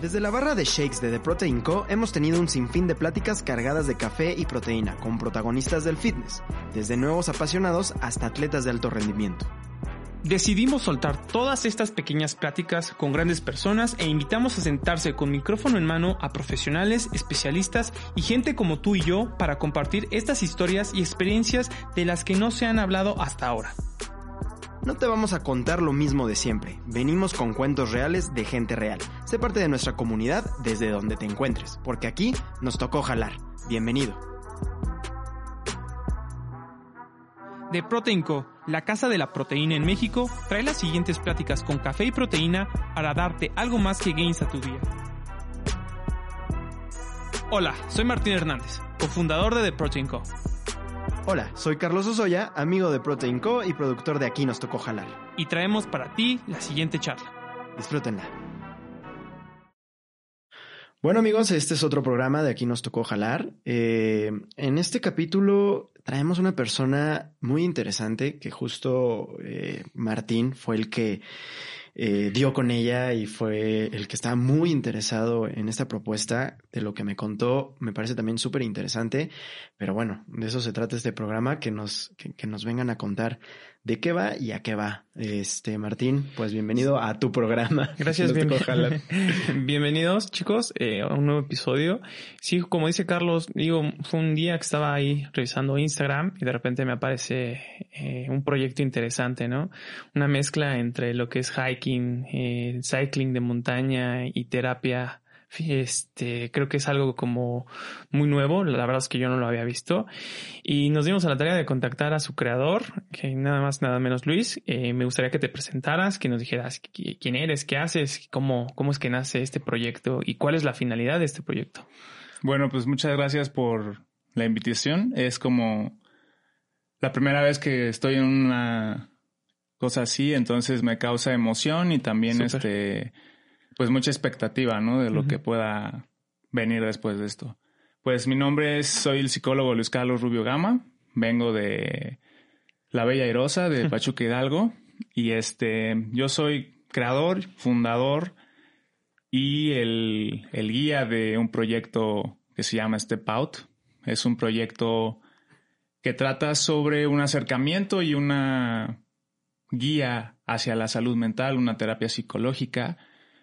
Desde la barra de shakes de The Protein Co. hemos tenido un sinfín de pláticas cargadas de café y proteína con protagonistas del fitness, desde nuevos apasionados hasta atletas de alto rendimiento. Decidimos soltar todas estas pequeñas pláticas con grandes personas e invitamos a sentarse con micrófono en mano a profesionales, especialistas y gente como tú y yo para compartir estas historias y experiencias de las que no se han hablado hasta ahora. No te vamos a contar lo mismo de siempre. Venimos con cuentos reales de gente real. Sé parte de nuestra comunidad desde donde te encuentres, porque aquí nos tocó jalar. Bienvenido. De Proteinco, la casa de la proteína en México, trae las siguientes pláticas con café y proteína para darte algo más que gains a tu día. Hola, soy Martín Hernández, cofundador de The Protein Co. Hola, soy Carlos Osoya, amigo de Protein Co y productor de Aquí nos tocó jalar. Y traemos para ti la siguiente charla. Disfrútenla. Bueno amigos, este es otro programa de Aquí nos tocó jalar. Eh, en este capítulo traemos una persona muy interesante que justo eh, Martín fue el que eh, dio con ella y fue el que estaba muy interesado en esta propuesta. De lo que me contó, me parece también súper interesante. Pero bueno, de eso se trata este programa, que nos, que, que nos vengan a contar de qué va y a qué va. Este, Martín, pues bienvenido a tu programa. Gracias, bien, bienvenidos chicos eh, a un nuevo episodio. Sí, como dice Carlos, digo, fue un día que estaba ahí revisando Instagram y de repente me aparece eh, un proyecto interesante, ¿no? Una mezcla entre lo que es hiking, eh, cycling de montaña y terapia este, creo que es algo como muy nuevo, la verdad es que yo no lo había visto. Y nos dimos a la tarea de contactar a su creador, que nada más, nada menos Luis. Eh, me gustaría que te presentaras, que nos dijeras quién eres, qué haces, cómo, cómo es que nace este proyecto y cuál es la finalidad de este proyecto. Bueno, pues muchas gracias por la invitación. Es como la primera vez que estoy en una cosa así, entonces me causa emoción y también este pues mucha expectativa, ¿no? De lo que pueda venir después de esto. Pues mi nombre es, soy el psicólogo Luis Carlos Rubio Gama, vengo de La Bella Airosa, de Pachuca Hidalgo, y este, yo soy creador, fundador y el, el guía de un proyecto que se llama Step Out. Es un proyecto que trata sobre un acercamiento y una guía hacia la salud mental, una terapia psicológica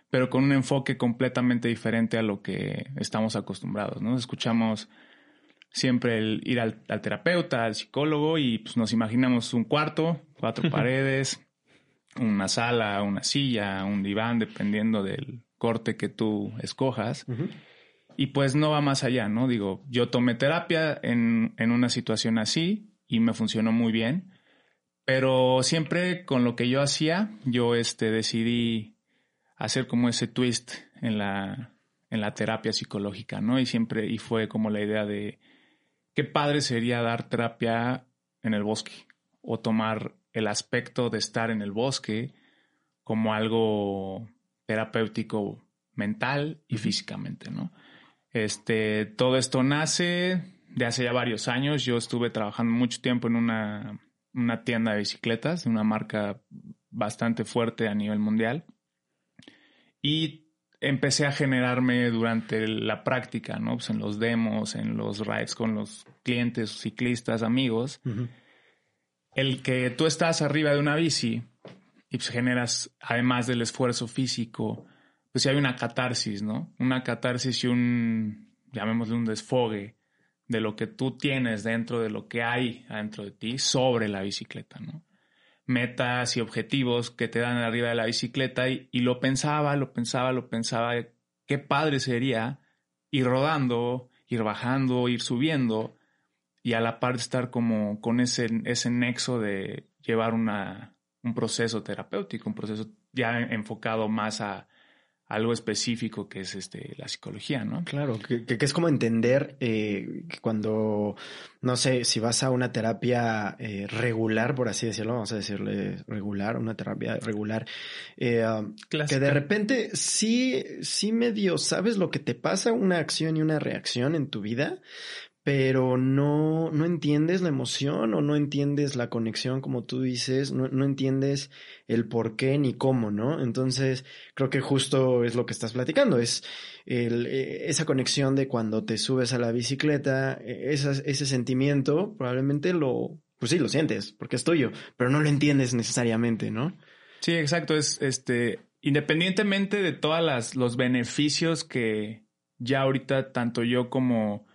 pero con un enfoque completamente diferente a lo que estamos acostumbrados, ¿no? Escuchamos siempre el ir al, terapeuta, al psicólogo y pues nos imaginamos un cuarto, cuatro paredes, una sala, una silla, un diván, dependiendo del corte que tú escojas. Y pues no va más allá, ¿no? Digo, yo tomé terapia en, en una situación así y me funcionó muy bien, pero siempre con lo que yo hacía, yo este, decidí hacer como ese twist en la, en la terapia psicológica, ¿no? Y siempre, y fue como la idea de qué padre sería dar terapia en el bosque o tomar el aspecto de estar en el bosque como algo terapéutico mental y físicamente, ¿no? Este, todo esto nace de hace ya varios años. Yo estuve trabajando mucho tiempo en una, una tienda de bicicletas, de una marca bastante fuerte a nivel mundial. Y empecé a generarme durante la práctica, ¿no? Pues en los demos, en los rides con los clientes, ciclistas, amigos. El que tú estás arriba de una bici y pues generas, además del esfuerzo físico, pues si hay una catarsis, ¿no? Una catarsis y un, llamémosle un desfogue de lo que tú tienes dentro de lo que hay dentro de ti sobre la bicicleta, ¿no? Metas y objetivos que te dan arriba de la bicicleta y, lo pensaba, lo pensaba, lo pensaba, qué padre sería ir rodando, ir bajando, ir subiendo y a la par estar como con ese, ese nexo de llevar un proceso terapéutico, un proceso ya enfocado más a algo específico que es este la psicología, ¿no? Claro, que, que, es como entender eh, que cuando, no sé, si vas a una terapia eh, regular, por así decirlo, vamos a decirle regular, una terapia regular, eh, um, que de repente sí, sí medio sabes lo que te pasa, una acción y una reacción en tu vida, pero no, no entiendes la emoción o no entiendes la conexión, como tú dices, no, no, entiendes el por qué ni cómo, ¿no? Entonces, creo que justo es lo que estás platicando, es eh, esa conexión de cuando te subes a la bicicleta, e, ese sentimiento, probablemente lo, pues sí, lo sientes, porque es tuyo, pero no lo entiendes necesariamente, ¿no? Sí, exacto, es este, independientemente de todos los beneficios que ya ahorita tanto yo como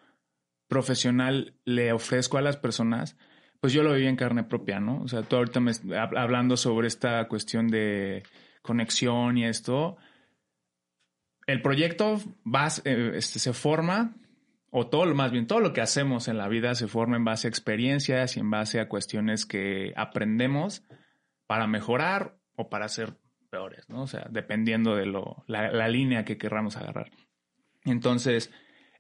profesional le ofrezco a las personas, pues yo lo viví en carne propia, ¿no? O sea, tú ahorita me hablando sobre esta cuestión de conexión y esto, el proyecto va, eh, este, se forma, o todo, más bien todo lo que hacemos en la vida se forma en base a experiencias y en base a cuestiones que aprendemos para mejorar o para ser peores, ¿no? O sea, dependiendo de lo, la, la línea que querramos agarrar. Entonces,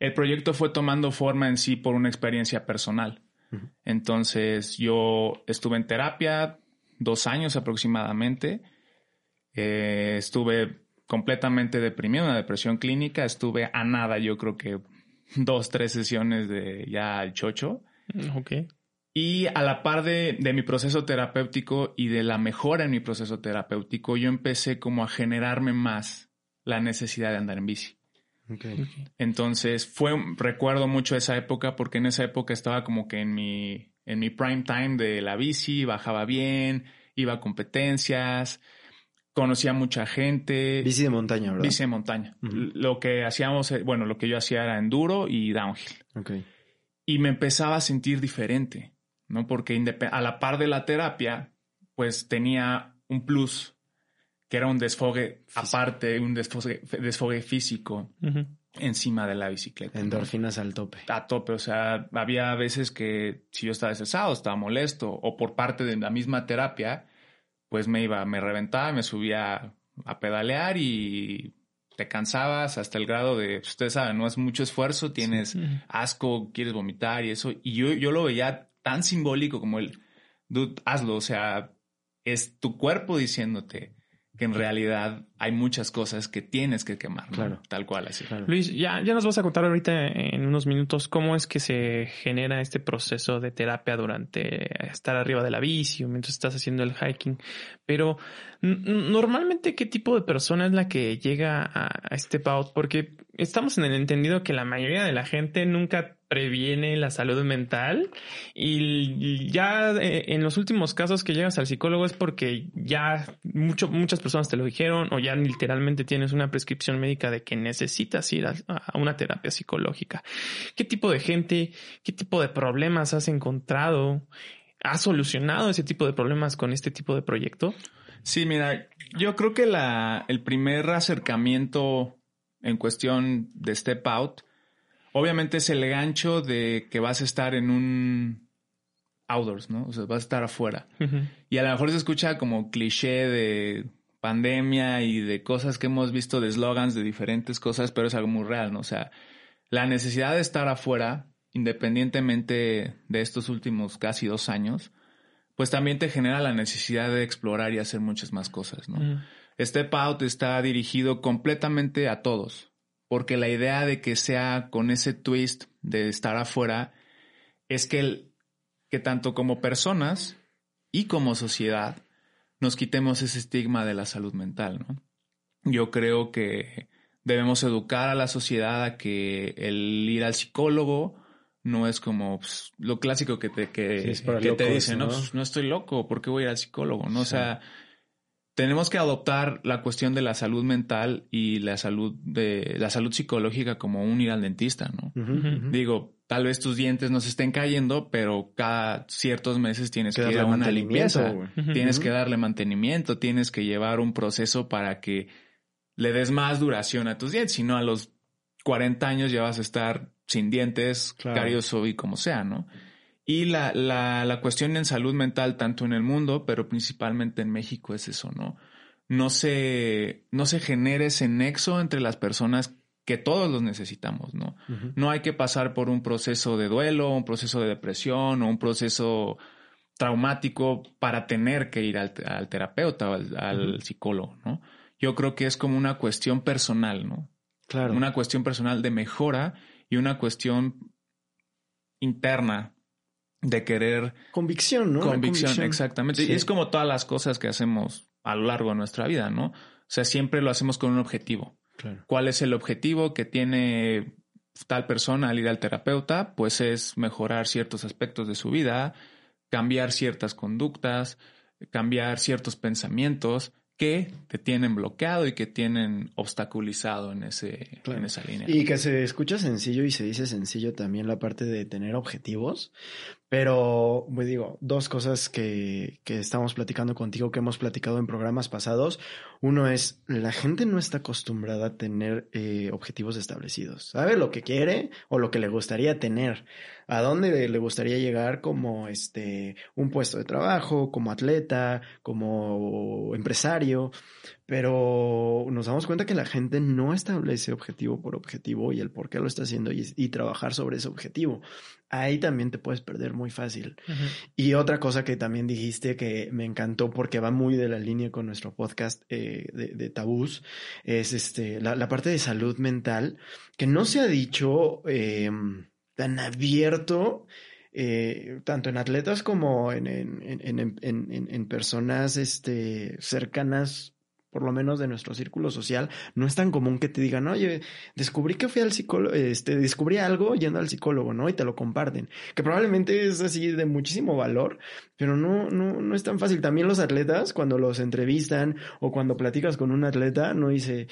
el proyecto fue tomando forma en sí por una experiencia personal. Entonces yo estuve en terapia dos años aproximadamente. Eh, estuve completamente deprimido, una depresión clínica. Estuve a nada, yo creo que dos, tres sesiones de ya al chocho. Mm, ok. Y a la par de, de, mi proceso terapéutico y de la mejora en mi proceso terapéutico, yo empecé como a generarme más la necesidad de andar en bici. Entonces fue, recuerdo mucho esa época porque en esa época estaba como que en mi, en mi prime time de la bici, bajaba bien, iba a competencias, conocía mucha gente. Bici de montaña, ¿verdad? Bici de montaña. Lo que hacíamos, eh, bueno, lo que yo hacía era enduro y downhill. Y me empezaba a sentir diferente, ¿no? Porque a la par de la terapia, pues tenía un plus que era un desfogue aparte, un desfogue, desfogue físico encima de la bicicleta. Endorfinas al tope. A tope, o sea, había veces que si yo estaba estresado, estaba molesto, o por parte de la misma terapia, pues me iba, me reventaba, me subía a pedalear y te cansabas hasta el grado de, pues, ustedes saben, no es mucho esfuerzo, tienes asco, quieres vomitar y eso. Y yo, yo lo veía tan simbólico como el, dude, hazlo, o sea, es tu cuerpo diciéndote, que en realidad hay muchas cosas que tienes que quemar, claro. tal cual así. Luis, ya, ya nos vas a contar ahorita en unos minutos cómo es que se genera este proceso de terapia durante estar arriba de la bici o mientras estás haciendo el hiking, pero normalmente qué tipo de persona es la que llega a, Step Out, porque estamos en el entendido que la mayoría de la gente nunca previene la salud mental y ya eh, en los últimos casos que llegas al psicólogo es porque ya mucho, muchas personas te lo dijeron o ya literalmente tienes una prescripción médica de que necesitas ir a, una terapia psicológica. ¿Qué tipo de gente, qué tipo de problemas has encontrado? ¿Has solucionado ese tipo de problemas con este tipo de proyecto? Sí, mira, yo creo que la, el primer acercamiento en cuestión de Step Out Obviamente es el gancho de que vas a estar en un outdoors, ¿no? O sea, vas a estar afuera. Y a lo mejor se escucha como cliché de pandemia y de cosas que hemos visto de slogans de diferentes cosas, pero es algo muy real, ¿no? O sea, la necesidad de estar afuera, independientemente de estos últimos casi dos años, pues también te genera la necesidad de explorar y hacer muchas más cosas, ¿no? Step Out está dirigido completamente a todos porque la idea de que sea con ese twist de estar afuera es que, que tanto como personas y como sociedad nos quitemos ese estigma de la salud mental. ¿no? Yo creo que debemos educar a la sociedad a que el ir al psicólogo no es como pues, lo clásico que te, que, te dicen, ¿no? Pues, no estoy loco, ¿por qué voy a ir al psicólogo? ¿no? O sea, tenemos que adoptar la cuestión de la salud mental y la salud de la salud psicológica como un ir al dentista, ¿no? Digo, tal vez tus dientes no se estén cayendo, pero cada ciertos meses tienes que, ir a una limpieza, tienes que darle mantenimiento, tienes que llevar un proceso para que le des más duración a tus dientes, si no a los 40 años ya vas a estar sin dientes, carioso y como sea, ¿no? Y la, la, la cuestión en salud mental, tanto en el mundo, pero principalmente en México, es eso, ¿no? no se, no se genere ese nexo entre las personas que todos los necesitamos, ¿no? No hay que pasar por un proceso de duelo, un proceso de depresión o un proceso traumático para tener que ir al, terapeuta o al, psicólogo, ¿no? Yo creo que es como una cuestión personal, ¿no? Claro. Una cuestión personal de mejora y una cuestión interna de querer... Convicción, ¿no? Convicción, exactamente. Y es como todas las cosas que hacemos a lo largo de nuestra vida, ¿no? O sea, siempre lo hacemos con un objetivo. ¿Cuál es el objetivo que tiene tal persona al ir al terapeuta? Pues es mejorar ciertos aspectos de su vida, cambiar ciertas conductas, cambiar ciertos pensamientos que te tienen bloqueado y que tienen obstaculizado en, ese, en esa línea. Y que se escucha sencillo y se dice sencillo también la parte de tener objetivos, pero, pues digo, dos cosas que, que estamos platicando contigo, que hemos platicado en programas pasados. Uno es, la gente no está acostumbrada a tener eh, objetivos establecidos. Sabe lo que quiere o lo que le gustaría tener. A dónde le gustaría llegar como este, un puesto de trabajo, como atleta, como empresario pero nos damos cuenta que la gente no establece objetivo por objetivo y el por qué lo está haciendo y, trabajar sobre ese objetivo. Ahí también te puedes perder muy fácil. Y otra cosa que también dijiste que me encantó porque va muy de la línea con nuestro podcast eh, de, tabús es este, la, parte de salud mental que no se ha dicho em, tan abierto. Eh, tanto en atletas como en, en, en personas este, cercanas por lo menos de nuestro círculo social, no es tan común que te digan, oye, descubrí que fui al psicólogo, este, descubrí algo yendo al psicólogo, ¿no? Y te lo comparten. Que probablemente es así de muchísimo valor, pero no, no, no es tan fácil. También los atletas, cuando los entrevistan o cuando platicas con un atleta, no dice,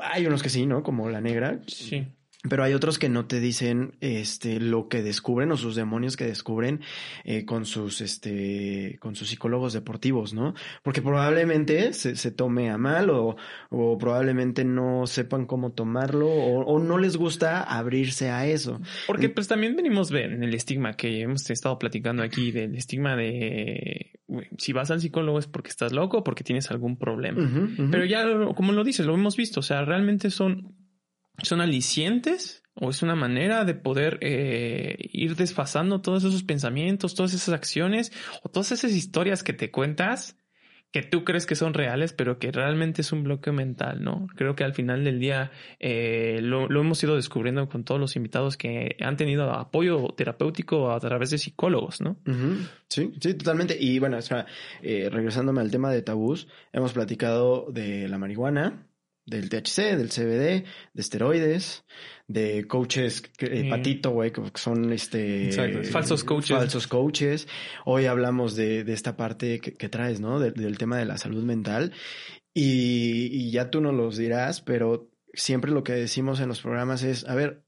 hay unos que sí, ¿no? Como la negra. Sí. Pero hay otros que no te dicen este lo que descubren o sus demonios que descubren eh, con sus este con sus psicólogos deportivos, ¿no? Porque probablemente se, se tome a mal o, o, probablemente no sepan cómo tomarlo o, o, no les gusta abrirse a eso. Porque pues también venimos en el estigma que hemos estado platicando aquí del estigma de si vas al psicólogo es porque estás loco o porque tienes algún problema. Pero ya como lo dices, lo hemos visto, o sea, realmente son son alicientes o es una manera de poder eh, ir desfasando todos esos pensamientos, todas esas acciones o todas esas historias que te cuentas que tú crees que son reales, pero que realmente es un bloqueo mental, ¿no? Creo que al final del día eh, lo, hemos ido descubriendo con todos los invitados que han tenido apoyo terapéutico a través de psicólogos, ¿no? Sí, sí, totalmente. Y bueno, o sea, eh, regresándome al tema de tabús, hemos platicado de la marihuana, del THC, del CBD, de esteroides, de coaches eh, patito, güey, que son este falsos coaches. Falsos coaches. Hoy hablamos de, de esta parte que, traes, ¿no? del tema de la salud mental. Y, y ya tú nos los dirás, pero siempre lo que decimos en los programas es, a ver,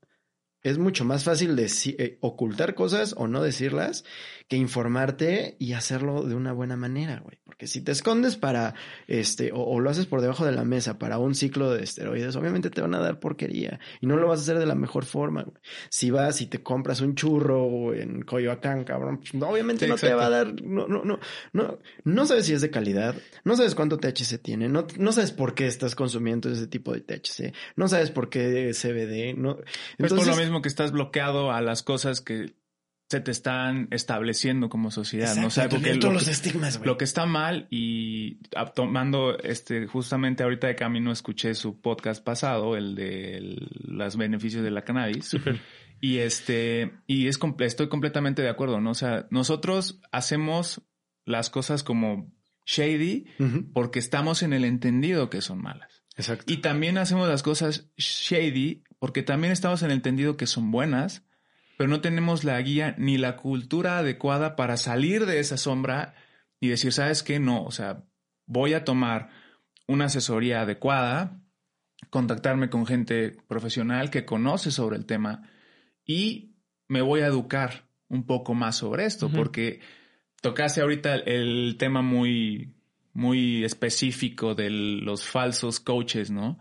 es mucho más fácil eh, ocultar cosas o no decirlas que informarte y hacerlo de una buena manera, güey. Porque si te escondes para, este, o, lo haces por debajo de la mesa para un ciclo de esteroides, obviamente te van a dar porquería y no lo vas a hacer de la mejor forma. Güey. Si vas y te compras un churro en Coyoacán, cabrón, pues, obviamente no te va a dar, no, no, no, no, no sabes si es de calidad, no sabes cuánto THC tiene, no, no sabes por qué estás consumiendo ese tipo de THC, no sabes por qué CBD, no. Entonces, que estás bloqueado a las cosas que se te están estableciendo como sociedad, ¿no? O sea, porque lo, los estigmas, lo que está mal y tomando este justamente ahorita de camino escuché su podcast pasado, el de los beneficios de la cannabis. Y este y es estoy completamente de acuerdo, ¿no? O sea, nosotros hacemos las cosas como shady porque estamos en el entendido que son malas. Exacto. Y también hacemos las cosas shady porque también estamos en el entendido que son buenas, pero no tenemos la guía ni la cultura adecuada para salir de esa sombra y decir, ¿sabes qué? No, o sea, voy a tomar una asesoría adecuada, contactarme con gente profesional que conoce sobre el tema y me voy a educar un poco más sobre esto, porque tocaste ahorita el tema muy, muy específico de los falsos coaches, ¿no?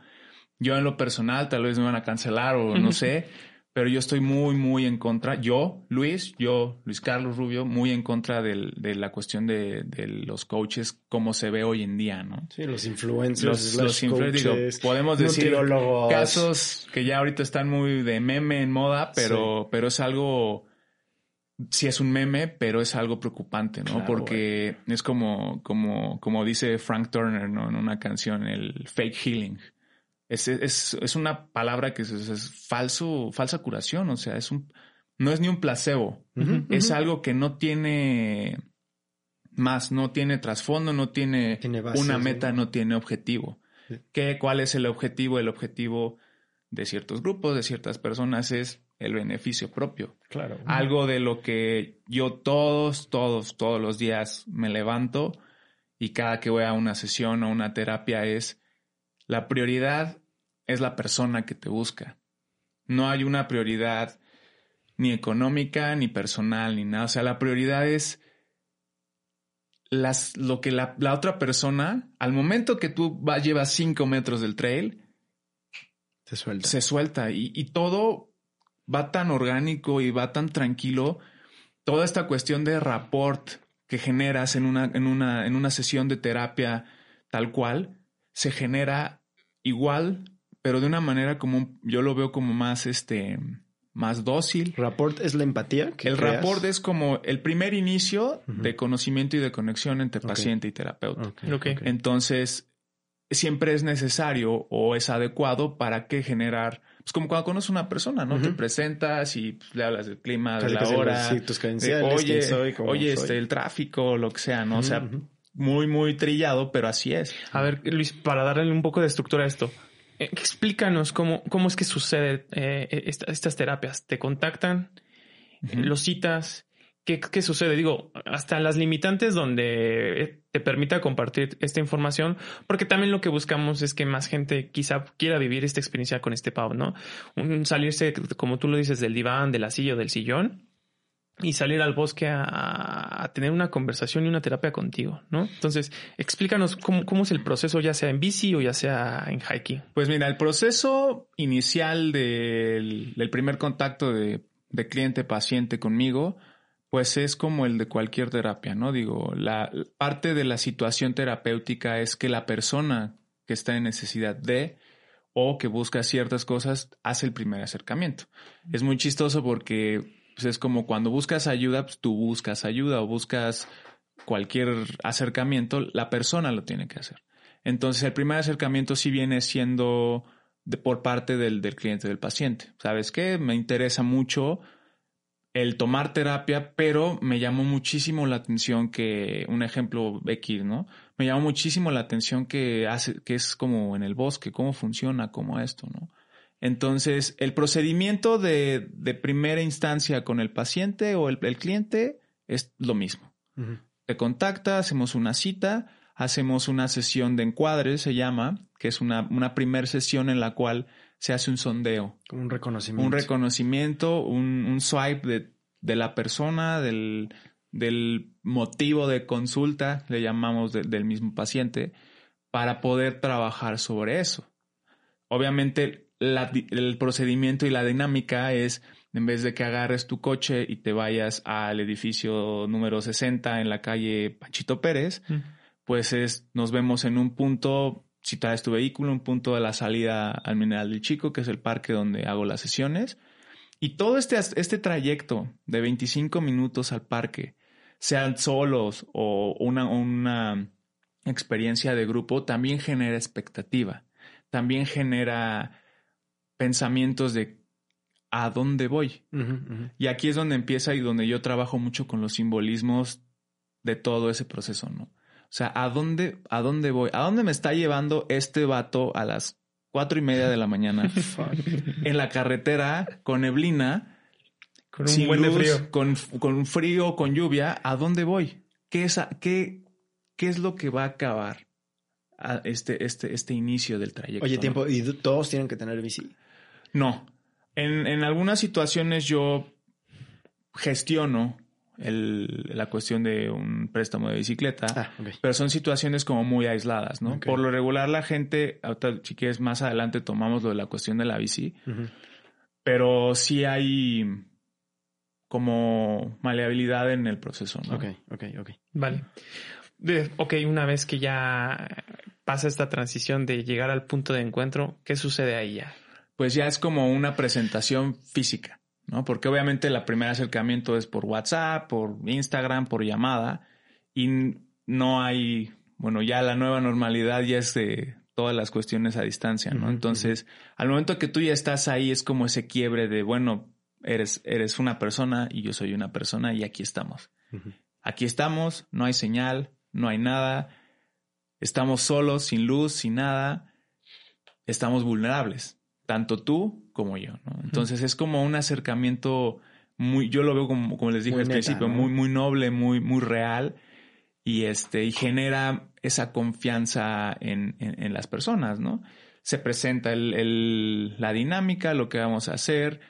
Yo en lo personal tal vez me van a cancelar o no sé, pero yo estoy muy, muy en contra, yo, Luis, yo, Luis Carlos Rubio, muy en contra del, de la cuestión de, de, los coaches como se ve hoy en día, ¿no? Sí, los influencers, los, los influencers, podemos decir casos que ya ahorita están muy de meme en moda, pero, pero es algo, sí es un meme, pero es algo preocupante, ¿no? Porque es como, como, como dice Frank Turner, ¿no? En una canción, el fake healing. Es, es, es una palabra que es, falso, falsa curación, o sea, es un, no es ni un placebo, es algo que no tiene más, no tiene trasfondo, no tiene, una meta, no tiene objetivo. ¿Qué, ¿Cuál es el objetivo? El objetivo de ciertos grupos, de ciertas personas es el beneficio propio. Claro. Algo de lo que yo todos, todos, todos los días me levanto y cada que voy a una sesión o una terapia es la prioridad es la persona que te busca. No hay una prioridad ni económica, ni personal, ni nada. O sea, la prioridad es las, lo que la, otra persona, al momento que tú vas, llevas cinco metros del trail, se suelta. Se suelta y, y, todo va tan orgánico y va tan tranquilo. Toda esta cuestión de rapport que generas en una, en una, en una sesión de terapia tal cual, se genera igual, pero de una manera como yo lo veo como más este más dócil. ¿Rapport es la empatía? el rapport es como el primer inicio de conocimiento y de conexión entre paciente y terapeuta. Entonces, siempre es necesario o es adecuado para que generar, pues como cuando conoces a una persona, ¿no? Te presentas y pues, le hablas del clima, de la hora, sí, tus oye, oye, este, el tráfico, lo que sea, ¿no? O sea, muy, muy trillado, pero así es. A ver, Luis, para darle un poco de estructura a esto, eh, explícanos cómo, cómo es que sucede eh, estas terapias. ¿Te contactan? ¿Los citas? ¿Qué, ¿Qué, sucede? Digo, hasta las limitantes donde eh, te permita compartir esta información, porque también lo que buscamos es que más gente quizá quiera vivir esta experiencia con este pub, ¿no? Un, salirse, como tú lo dices, del diván, de la silla o del sillón y salir al bosque a, tener una conversación y una terapia contigo, ¿no? Entonces, explícanos cómo, cómo, es el proceso, ya sea en bici o ya sea en hiking. Pues mira, el proceso inicial del, primer contacto de, de cliente-paciente conmigo, pues es como el de cualquier terapia, ¿no? Digo, la parte de la situación terapéutica es que la persona que está en necesidad de o que busca ciertas cosas hace el primer acercamiento. Es muy chistoso porque pues es como cuando buscas ayuda, pues tú buscas ayuda o buscas cualquier acercamiento, la persona lo tiene que hacer. Entonces, el primer acercamiento sí viene siendo de, por parte del, del cliente, del paciente. ¿Sabes qué? Me interesa mucho el tomar terapia, pero me llamó muchísimo la atención que, un ejemplo X, ¿no? Me llamó muchísimo la atención que hace, que es como en el bosque, cómo funciona, como esto, ¿no? Entonces, el procedimiento de, primera instancia con el paciente o el, cliente es lo mismo. Te contacta, hacemos una cita, hacemos una sesión de encuadre, se llama, que es una, una primera sesión en la cual se hace un sondeo. Un reconocimiento. Un reconocimiento, un, swipe de, la persona, del, motivo de consulta, le llamamos del mismo paciente, para poder trabajar sobre eso. Obviamente el procedimiento y la dinámica es, en vez de que agarres tu coche y te vayas al edificio número 60 en la calle Panchito Pérez, mm. pues es, nos vemos en un punto, si traes tu vehículo, un punto de la salida al Mineral del Chico, que es el parque donde hago las sesiones. Y todo este, este trayecto de 25 minutos al parque, sean solos o una, una experiencia de grupo, también genera expectativa, también genera pensamientos de a dónde voy. Y aquí es donde empieza y donde yo trabajo mucho con los simbolismos de todo ese proceso, ¿no? O sea, ¿a dónde, a dónde voy? ¿A dónde me está llevando este vato a las cuatro y media de la mañana en la carretera con neblina? Con un buen de frío. Con, con frío, con lluvia. ¿A dónde voy? ¿Qué es, qué, qué es lo que va a acabar a este, este, este inicio del trayecto? Oye, tiempo, ¿y todos tienen que tener bici? No. En, en algunas situaciones yo gestiono el, la cuestión de un préstamo de bicicleta, ah, pero son situaciones como muy aisladas, ¿no? Por lo regular la gente, si quieres más adelante tomamos lo de la cuestión de la bici, pero sí hay como maleabilidad en el proceso, ¿no? Ok, ok, ok. Vale. De, ok, una vez que ya pasa esta transición de llegar al punto de encuentro, ¿qué sucede ahí ya? Pues ya es como una presentación física, ¿no? Porque obviamente el primer acercamiento es por WhatsApp, por Instagram, por llamada, y no hay, bueno, ya la nueva normalidad ya es de todas las cuestiones a distancia, ¿no? Entonces, al momento que tú ya estás ahí, es como ese quiebre de, bueno, eres, eres una persona y yo soy una persona y aquí estamos. Aquí estamos, no hay señal, no hay nada, estamos solos, sin luz, sin nada, estamos vulnerables, tanto tú como yo, ¿no? Entonces es como un acercamiento muy, yo lo veo como, como les dije al principio, muy, muy noble, muy, muy real y este, y genera esa confianza en, en, las personas, ¿no? Se presenta el, la dinámica, lo que vamos a hacer,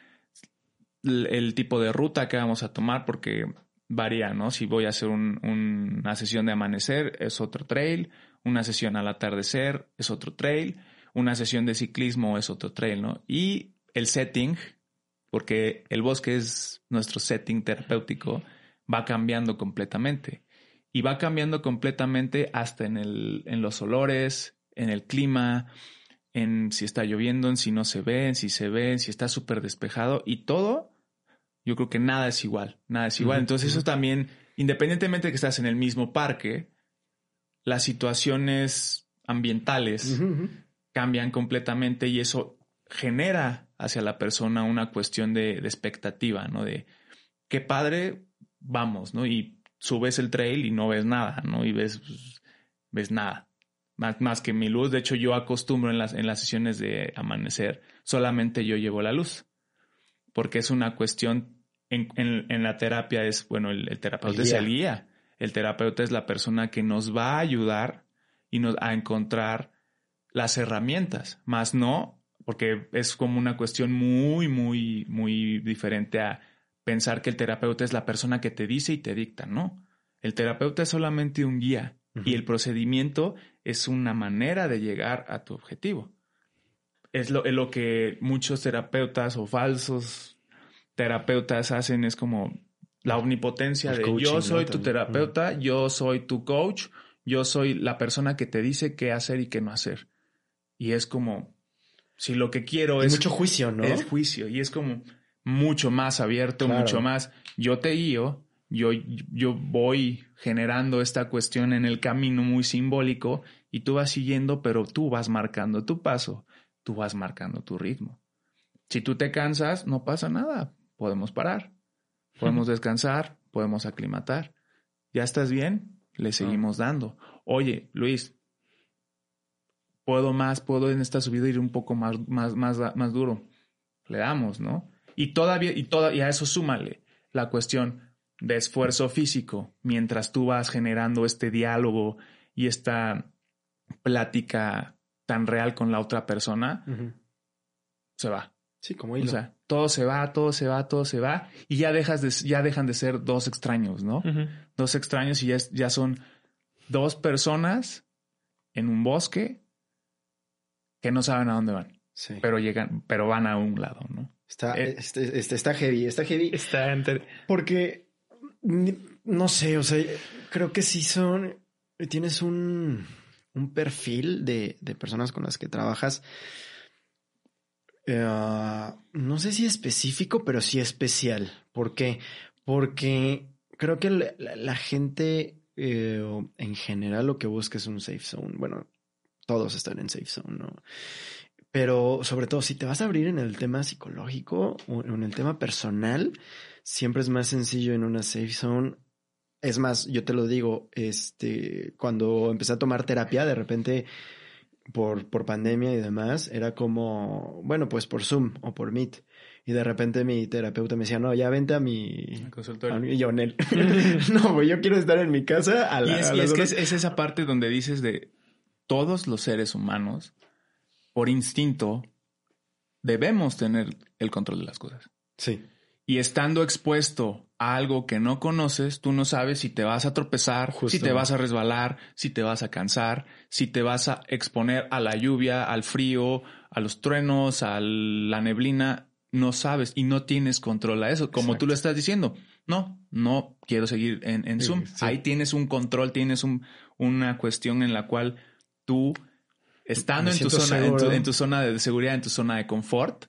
el, tipo de ruta que vamos a tomar, porque varía, ¿no? Si voy a hacer una sesión de amanecer, es otro trail, una sesión al atardecer, es otro trail, una sesión de ciclismo es otro trail, ¿no? Y el setting, porque el bosque es nuestro setting terapéutico, va cambiando completamente y va cambiando completamente hasta en, el, en los olores, en el clima, en si está lloviendo, en si no se ve, en si se ve, en si está súper despejado y todo, yo creo que nada es igual, nada es igual. Entonces eso también, independientemente de que estás en el mismo parque, las situaciones ambientales cambian completamente y eso genera hacia la persona una cuestión de, de expectativa, ¿no? De qué padre, vamos, ¿no? Y subes el trail y no ves nada, ¿no? Y ves, pues, ves nada. Más, más, que mi luz. De hecho, yo acostumbro en las, en las sesiones de amanecer, solamente yo llevo la luz. Porque es una cuestión, en, en, la terapia es, bueno, el, terapeuta es el guía. El terapeuta es la persona que nos va a ayudar y nos, a encontrar las herramientas, más no, porque es como una cuestión muy, muy, muy diferente a pensar que el terapeuta es la persona que te dice y te dicta, ¿no? El terapeuta es solamente un guía y el procedimiento es una manera de llegar a tu objetivo. Es lo, lo que muchos terapeutas o falsos terapeutas hacen, es como la omnipotencia de yo soy tu terapeuta, yo soy tu coach, yo soy la persona que te dice qué hacer y qué no hacer. Y es como, si lo que quiero es... Mucho juicio, ¿no? Es juicio. Y es como, mucho más abierto, mucho más. Yo te guío, yo, yo voy generando esta cuestión en el camino muy simbólico y tú vas siguiendo, pero tú vas marcando tu paso, tú vas marcando tu ritmo. Si tú te cansas, no pasa nada, podemos parar, podemos descansar, podemos aclimatar. ¿Ya estás bien? Le seguimos dando. Oye, Luis, puedo más, puedo en esta subida ir un poco más, más, más, más duro. Le damos, ¿no? Y todavía, y, toda, y a eso súmale la cuestión de esfuerzo físico, mientras tú vas generando este diálogo y esta plática tan real con la otra persona, se va. Sí, como hilo. O sea, todo se va, todo se va, todo se va. Y ya dejas de, ya dejan de ser dos extraños, ¿no? Dos extraños y ya, ya son dos personas en un bosque que no saben a dónde van. Sí. Pero llegan, pero van a un lado, ¿no? Está, eh, este, este, está heavy, está heavy. Está Porque, no sé, o sea, creo que sí son, tienes un, un perfil de, de, personas con las que trabajas. Eh, no sé si específico, pero sí especial. ¿Por qué? Porque creo que la, gente eh, en general lo que busca es un safe zone. Bueno, todos están en safe zone, ¿no? Pero sobre todo, si te vas a abrir en el tema psicológico o en el tema personal, siempre es más sencillo en una safe zone. Es más, yo te lo digo, este, cuando empecé a tomar terapia, de repente, por, por pandemia y demás, era como, bueno, pues por Zoom o por Meet. Y de repente mi terapeuta me decía, no, ya vente a mi consultorio. Y yo, no, yo quiero estar en mi casa. A la, y es, y es que es, es, esa parte donde dices de todos los seres humanos por instinto, debemos tener el control de las cosas. Sí. Y estando expuesto a algo que no conoces, tú no sabes si te vas a tropezar, si te vas a resbalar, si te vas a cansar, si te vas a exponer a la lluvia, al frío, a los truenos, a la neblina. no sabes y no tienes control a eso, como tú lo estás diciendo. No, no quiero seguir en, Zoom. Ahí tienes un control, tienes un, una cuestión en la cual tú, estando en tu, zona, en tu, zona de seguridad, en tu zona de confort,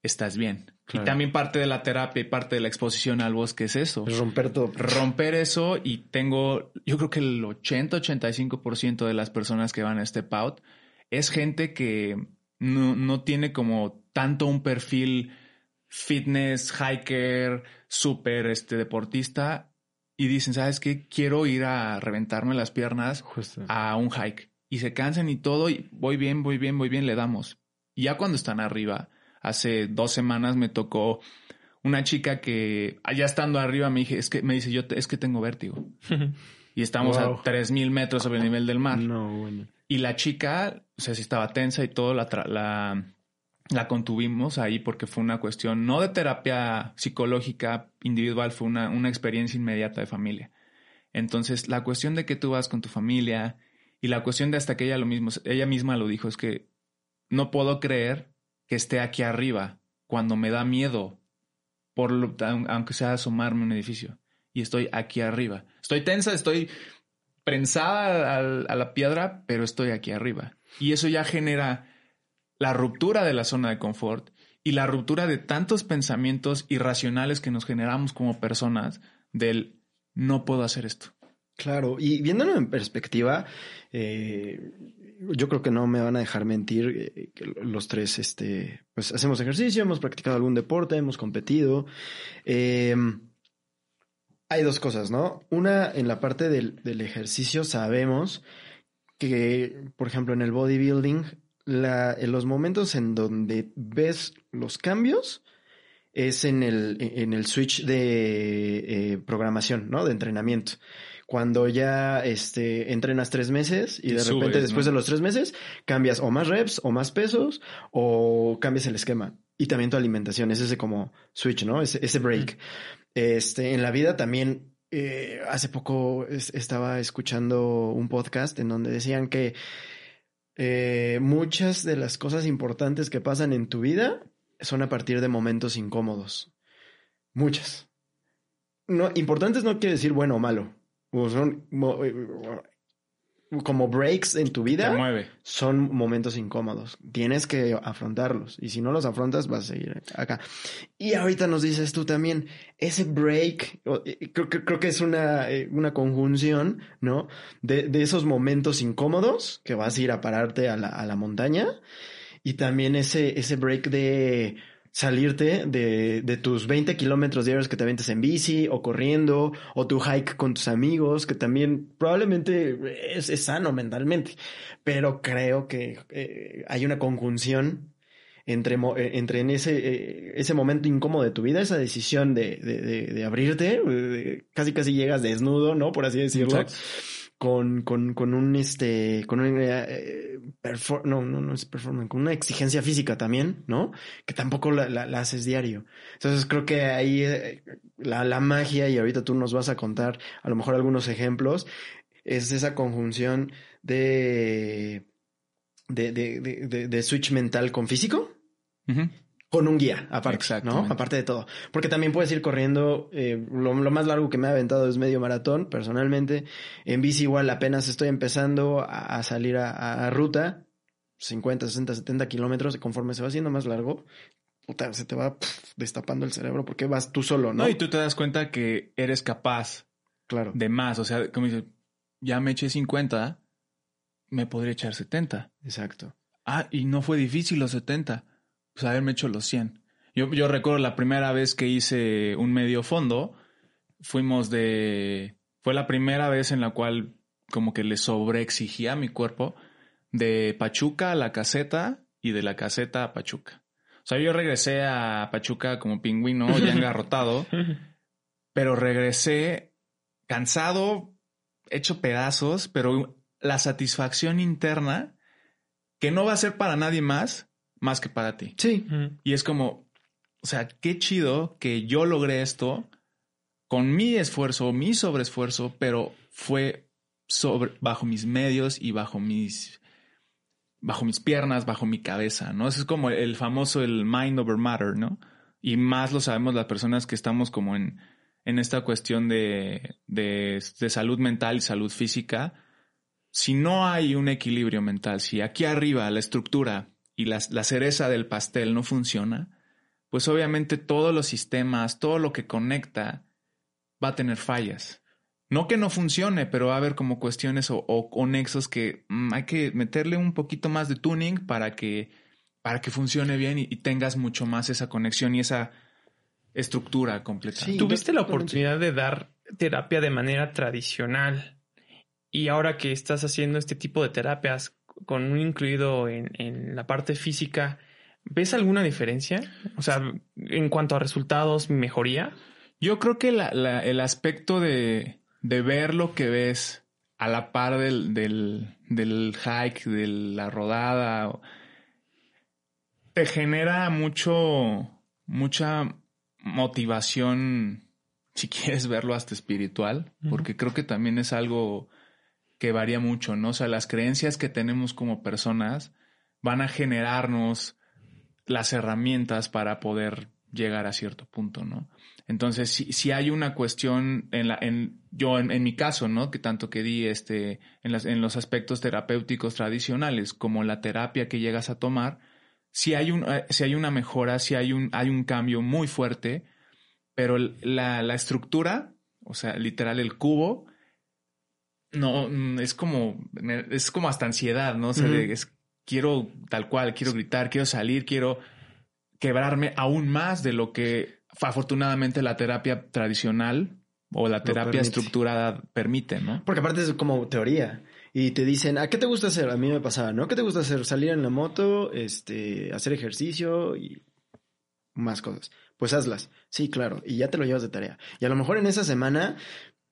estás bien. Y también parte de la terapia y parte de la exposición al bosque es eso. Romper todo. Romper eso y tengo, yo creo que el 80-85% de las personas que van a este POUT es gente que no, no tiene como tanto un perfil fitness, hiker, súper este, deportista y dicen, ¿sabes qué? Quiero ir a reventarme las piernas a un hike. Y se cansan y todo, y voy bien, voy bien, voy bien, le damos. Y ya cuando están arriba, hace dos semanas me tocó una chica que allá estando arriba me dije, es que me dice, yo es que tengo vértigo. y estamos a tres mil metros sobre el nivel del mar. No, bueno. Y la chica, o sea, si estaba tensa y todo, la, la, la contuvimos ahí porque fue una cuestión no de terapia psicológica individual, fue una, una experiencia inmediata de familia. Entonces, la cuestión de que tú vas con tu familia y la cuestión de hasta que ella lo mismo, ella misma lo dijo, es que no puedo creer que esté aquí arriba cuando me da miedo, por aunque sea asomarme a un edificio. Y estoy aquí arriba. Estoy tensa, estoy prensada a la piedra, pero estoy aquí arriba. Y eso ya genera la ruptura de la zona de confort y la ruptura de tantos pensamientos irracionales que nos generamos como personas del no puedo hacer esto. Claro, y viéndolo en perspectiva, eh, yo creo que no me van a dejar mentir eh, que los tres, este, pues hacemos ejercicio, hemos practicado algún deporte, hemos competido. Em, hay dos cosas, ¿no? Una, en la parte del, del ejercicio sabemos que, por ejemplo, en el bodybuilding la, en los momentos en donde ves los cambios es en el, en el switch de eh, programación, ¿no? De entrenamiento. Cuando ya este, entrenas tres meses y de repente después de los tres meses cambias o más reps o más pesos o cambias el esquema. Y también tu alimentación, es ese como switch, ¿no? Ese, ese break. Este, en la vida también eh, hace poco estaba escuchando un podcast en donde decían que eh, muchas de las cosas importantes que pasan en tu vida son a partir de momentos incómodos. Muchas. No, importantes no quiere decir bueno o malo. Son como breaks en tu vida son momentos incómodos. Tienes que afrontarlos. Y si no los afrontas, vas a seguir acá. Y ahorita nos dices tú también, ese break, eh, creo, creo que es una, eh, una conjunción, ¿no? De, de, esos momentos incómodos que vas a ir a pararte a la, a la montaña. Y también ese, ese break de salirte de, de tus 20 kilómetros diarios que te aventas en bici o corriendo o tu hike con tus amigos, que también probablemente es, sano mentalmente, pero creo que eh, hay una conjunción entre, eh, entre en ese, eh, ese momento incómodo de tu vida, esa decisión de, de, de, abrirte, casi casi llegas desnudo, ¿no? Por así decirlo con, con, con un este, con una eh, no, no, no es performance, con una exigencia física también, ¿no? Que tampoco la, la, haces diario. Entonces creo que ahí eh, la, la magia, y ahorita tú nos vas a contar a lo mejor algunos ejemplos, es esa conjunción de, de, de, de, switch mental con físico con un guía, aparte, ¿no? Aparte de todo. Porque también puedes ir corriendo, eh, lo, más largo que me ha aventado es medio maratón, personalmente. En bici igual apenas estoy empezando a, salir a, ruta, 50, 60, 70 kilómetros, y conforme se va haciendo más largo, puta, se te va destapando el cerebro porque vas tú solo, ¿no? No, y tú te das cuenta que eres capaz claro. de más. O sea, como dices, ya me eché 50, me podría echar 70. Exacto. Ah, y no fue difícil los 70 pues haberme hecho los 100. Yo, yo recuerdo la primera vez que hice un medio fondo, fuimos de... Fue la primera vez en la cual como que le sobreexigía a mi cuerpo de Pachuca a la caseta y de la caseta a Pachuca. O sea, yo regresé a Pachuca como pingüino, ya engarrotado, pero regresé cansado, hecho pedazos, pero la satisfacción interna que no va a ser para nadie más más que para ti. Sí. Y es como, o sea, qué chido que yo logré esto con mi esfuerzo, mi sobreesfuerzo, pero fue sobre, bajo mis medios y bajo mis bajo mis piernas, bajo mi cabeza, ¿no? Eso es como el famoso el mind over matter, ¿no? Y más lo sabemos las personas que estamos como en, en esta cuestión de, de, de salud mental y salud física. Si no hay un equilibrio mental, si aquí arriba la estructura y la, la cereza del pastel no funciona, pues obviamente todos los sistemas, todo lo que conecta va a tener fallas. No que no funcione, pero va a haber como cuestiones o, o, nexos que mm, hay que meterle un poquito más de tuning para que, para que funcione bien y, tengas mucho más esa conexión y esa estructura completa. ¿Tuviste la oportunidad de dar terapia de manera tradicional? Y ahora que estás haciendo este tipo de terapias con un incluido en, en la parte física, ¿ves alguna diferencia? O sea, en cuanto a resultados, mejoría. Yo creo que la, la, el aspecto de, de ver lo que ves a la par del, del, del hike, de la rodada, te genera mucho, mucha motivación, si quieres verlo hasta espiritual, porque creo que también es algo que varía mucho, ¿no? O sea, las creencias que tenemos como personas van a generarnos las herramientas para poder llegar a cierto punto, ¿no? Entonces, si, si hay una cuestión en la, en, yo en, mi caso, ¿no? Que tanto que di este, en, las, en los aspectos terapéuticos tradicionales, como la terapia que llegas a tomar, si hay un, eh, si hay una mejora, si hay un, hay un cambio muy fuerte, pero la, la estructura, o sea, literal el cubo, no, mm, es como, es como hasta ansiedad, ¿no? O sea, es, quiero tal cual, quiero gritar, quiero salir, quiero quebrarme aún más de lo que afortunadamente la terapia tradicional o la terapia estructurada permite, ¿no? Porque aparte es como teoría. Y te dicen, ¿a qué te gusta hacer? A mí me pasaba, ¿no? ¿Qué te gusta hacer? Salir en la moto, este, hacer ejercicio y más cosas. Pues hazlas. Sí, claro. Y ya te lo llevas de tarea. Y a lo mejor en esa semana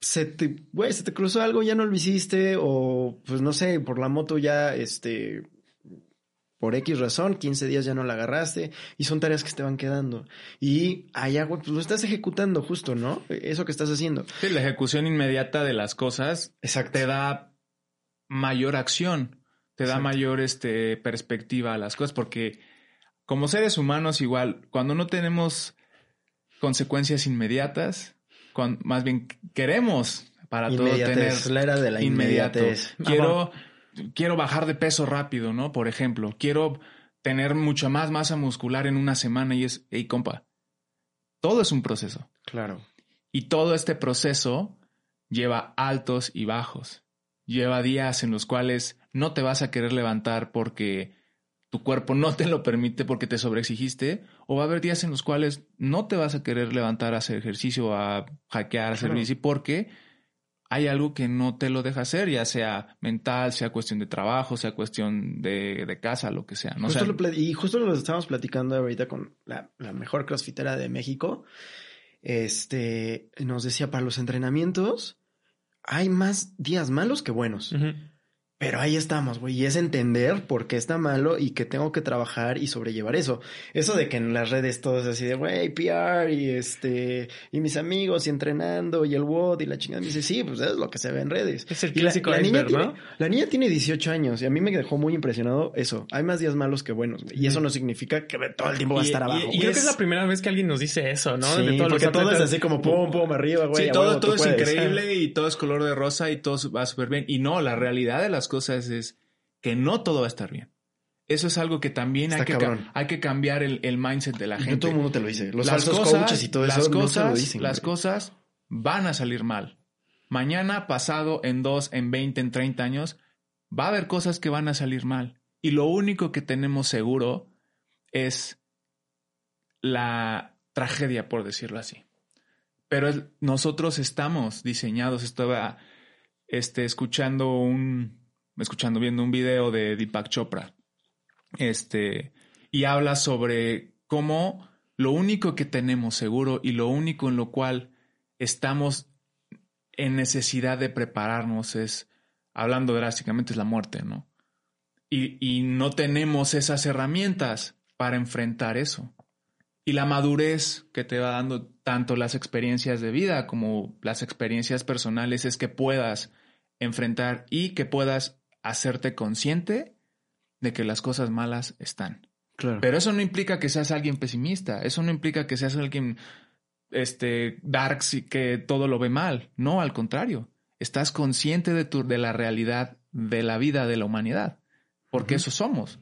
se te, güey, se te cruzó algo, ya no lo hiciste, o pues no sé, por la moto ya, este, por X razón, 15 días ya no la agarraste y son tareas que te van quedando. Y allá, pues lo estás ejecutando justo, ¿no? Eso que estás haciendo. Sí, la ejecución inmediata de las cosas te da mayor acción, te da mayor este, perspectiva a las cosas, porque como seres humanos igual, cuando no tenemos consecuencias inmediatas, más bien queremos para todo tener la era de la inmediatez. Quiero quiero bajar de peso rápido, ¿no? Por ejemplo, quiero tener mucha más masa muscular en una semana y es, hey, compa, todo es un proceso. Claro. Y todo este proceso lleva altos y bajos. Lleva días en los cuales no te vas a querer levantar porque tu cuerpo no te lo permite porque te sobreexigiste, o va a haber días en los cuales no te vas a querer levantar a hacer ejercicio, a hackear, a hacer bici, porque hay algo que no te lo deja hacer, ya sea mental, sea cuestión de trabajo, sea cuestión de, casa, lo que sea. ¿no? y justo lo estábamos platicando ahorita con la, mejor crossfitera de México. Este nos decía para los entrenamientos hay más días malos que buenos. Pero ahí estamos, güey. Y es entender por qué está malo y que tengo que trabajar y sobrellevar eso. Eso de que en las redes todo es así de, güey, PR y este, y mis amigos y entrenando y el WOD y la chingada. Me dice, sí, pues es lo que se ve en redes. Es el clásico la, niña tiene, la niña tiene 18 años y a mí me dejó muy impresionado eso. Hay más días malos que buenos, güey. Y eso no significa que todo el tiempo va a estar abajo. Y, creo que es la primera vez que alguien nos dice eso, ¿no? Sí, porque todo es así como pum, pum, arriba, güey. Sí, todo, todo es increíble y todo es color de rosa y todo va súper bien. Y no, la realidad de las cosas es que no todo va a estar bien. Eso es algo que también hay que, hay que, cambiar el, mindset de la gente. todo el mundo te lo dice. Los las cosas, y todo las eso cosas, Las cosas van a salir mal. Mañana, pasado, en dos, en 20, en 30 años, va a haber cosas que van a salir mal. Y lo único que tenemos seguro es la tragedia, por decirlo así. Pero nosotros estamos diseñados. Estaba este, escuchando un, escuchando, viendo un video de Deepak Chopra. Este, y habla sobre cómo lo único que tenemos seguro y lo único en lo cual estamos en necesidad de prepararnos es, hablando drásticamente, es la muerte, ¿no? Y, y no tenemos esas herramientas para enfrentar eso. Y la madurez que te va dando tanto las experiencias de vida como las experiencias personales es que puedas enfrentar y que puedas hacerte consciente de que las cosas malas están. Claro. Pero eso no implica que seas alguien pesimista, eso no implica que seas alguien este darks y que todo lo ve mal. No, al contrario, estás consciente de tu de la realidad de la vida de la humanidad, porque eso somos.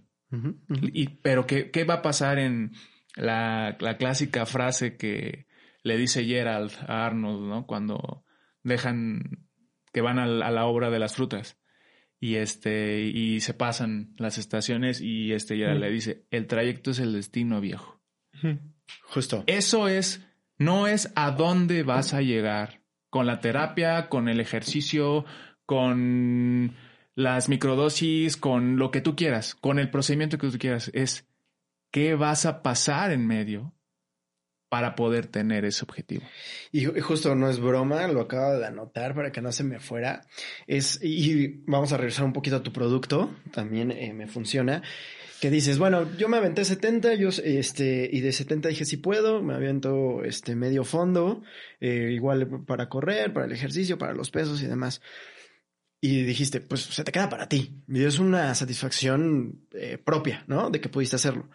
Y pero qué, qué va a pasar en la, la clásica frase que le dice Gerald a Arnold, ¿no? Cuando dejan que van a la obra de las frutas y este y se pasan las estaciones y este ya le dice el trayecto es el destino viejo justo. Eso es no es a dónde vas a llegar. Con la terapia con el ejercicio con las microdosis con lo que tú quieras con el procedimiento que tú quieras. Es qué vas a pasar en medio para poder tener ese objetivo. Y justo no es broma, lo acabo de anotar para que no se me fuera. Es, y vamos a regresar un poquito a tu producto, también eh, me funciona. Que dices, bueno, yo me aventé 70, yo, este, y de 70 dije, si puedo, me aviento este medio fondo, eh, igual para correr, para el ejercicio, para los pesos y demás. Y dijiste, pues se te queda para ti. Y es una satisfacción eh, propia, ¿no? De que pudiste hacerlo.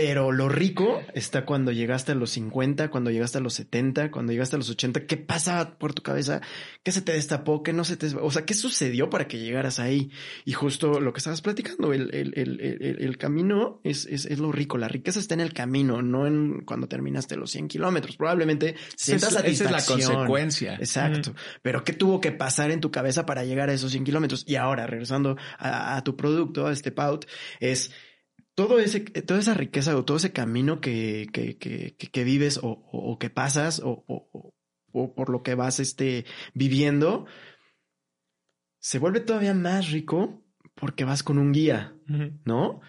Pero lo rico está cuando llegaste a los 50, cuando llegaste a los 70, cuando llegaste a los 80. ¿Qué pasa por tu cabeza? ¿Qué se te destapó? ¿Qué no se te... O sea, ¿qué sucedió para que llegaras ahí? Y justo lo que estabas platicando, el, el, el, el camino es, es, es, lo rico. La riqueza está en el camino, no en cuando terminaste los 100 kilómetros. Probablemente sientas satisfacción. Esa es la consecuencia. Exacto. Pero ¿qué tuvo que pasar en tu cabeza para llegar a esos 100 kilómetros? Y ahora, regresando a, a tu producto, a este POUT, es todo ese, toda esa riqueza o todo ese camino que, que, que, que vives o, o, que pasas o, o, por lo que vas este, viviendo, se vuelve todavía más rico porque vas con un guía, ¿no?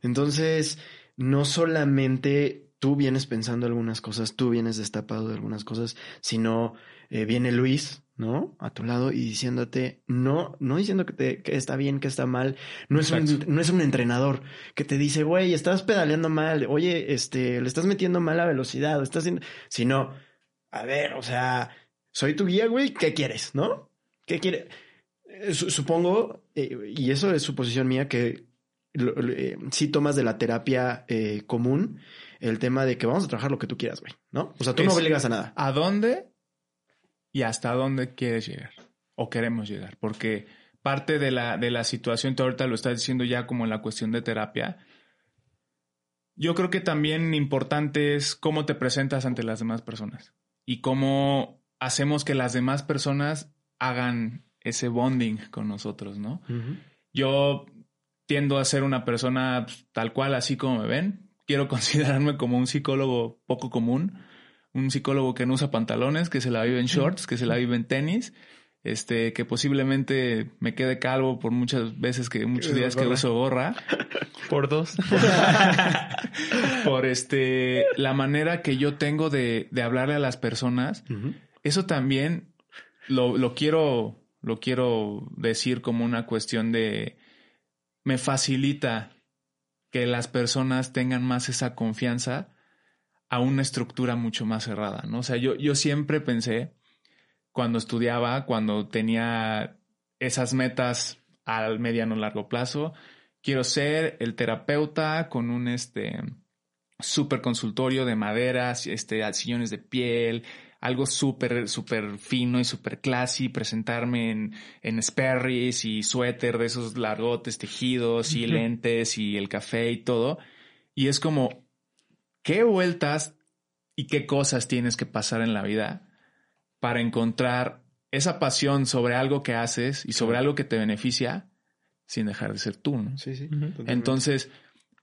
Entonces, no solamente tú vienes pensando algunas cosas, tú vienes destapado de algunas cosas, sino eh, viene Luis, ¿no? A tu lado y diciéndote, no, no diciendo que, te, que está bien, que está mal, no es, un, no es un entrenador que te dice, güey, estás pedaleando mal, oye, este, le estás metiendo mala velocidad, estás haciendo, sino, a ver, o sea, soy tu guía, güey, ¿qué quieres, no? ¿Qué quiere? Eh, supongo, eh, y eso es suposición mía, que eh, si tomas de la terapia común el tema de que vamos a trabajar lo que tú quieras, güey, ¿no? O sea, tú no obligas a nada. ¿A dónde y hasta dónde quieres llegar o queremos llegar, porque parte de la, de la situación, tú ahorita lo estás diciendo ya como en la cuestión de terapia, yo creo que también importante es cómo te presentas ante las demás personas y cómo hacemos que las demás personas hagan ese bonding con nosotros, ¿no? Yo tiendo a ser una persona pues, tal cual, así como me ven. Quiero considerarme como un psicólogo poco común un psicólogo que no usa pantalones, que se la vive en shorts, que se la vive en tenis, este, que posiblemente me quede calvo por muchas veces que, muchos días que uso gorra. Por dos. por este, la manera que yo tengo de, de hablarle a las personas. Eso también lo, lo quiero, lo quiero decir como una cuestión de, me facilita que las personas tengan más esa confianza a una estructura mucho más cerrada, ¿no? O sea, yo, yo siempre pensé, cuando estudiaba, cuando tenía esas metas al mediano largo plazo, quiero ser el terapeuta con un este super consultorio de maderas, este, sillones de piel, algo súper, súper fino y súper classy, presentarme en, en Sperry's y suéter de esos largotes tejidos y lentes y el café y todo. Y es como, qué vueltas y qué cosas tienes que pasar en la vida para encontrar esa pasión sobre algo que haces y sobre algo que te beneficia sin dejar de ser tú, ¿no? Sí, sí. Entonces,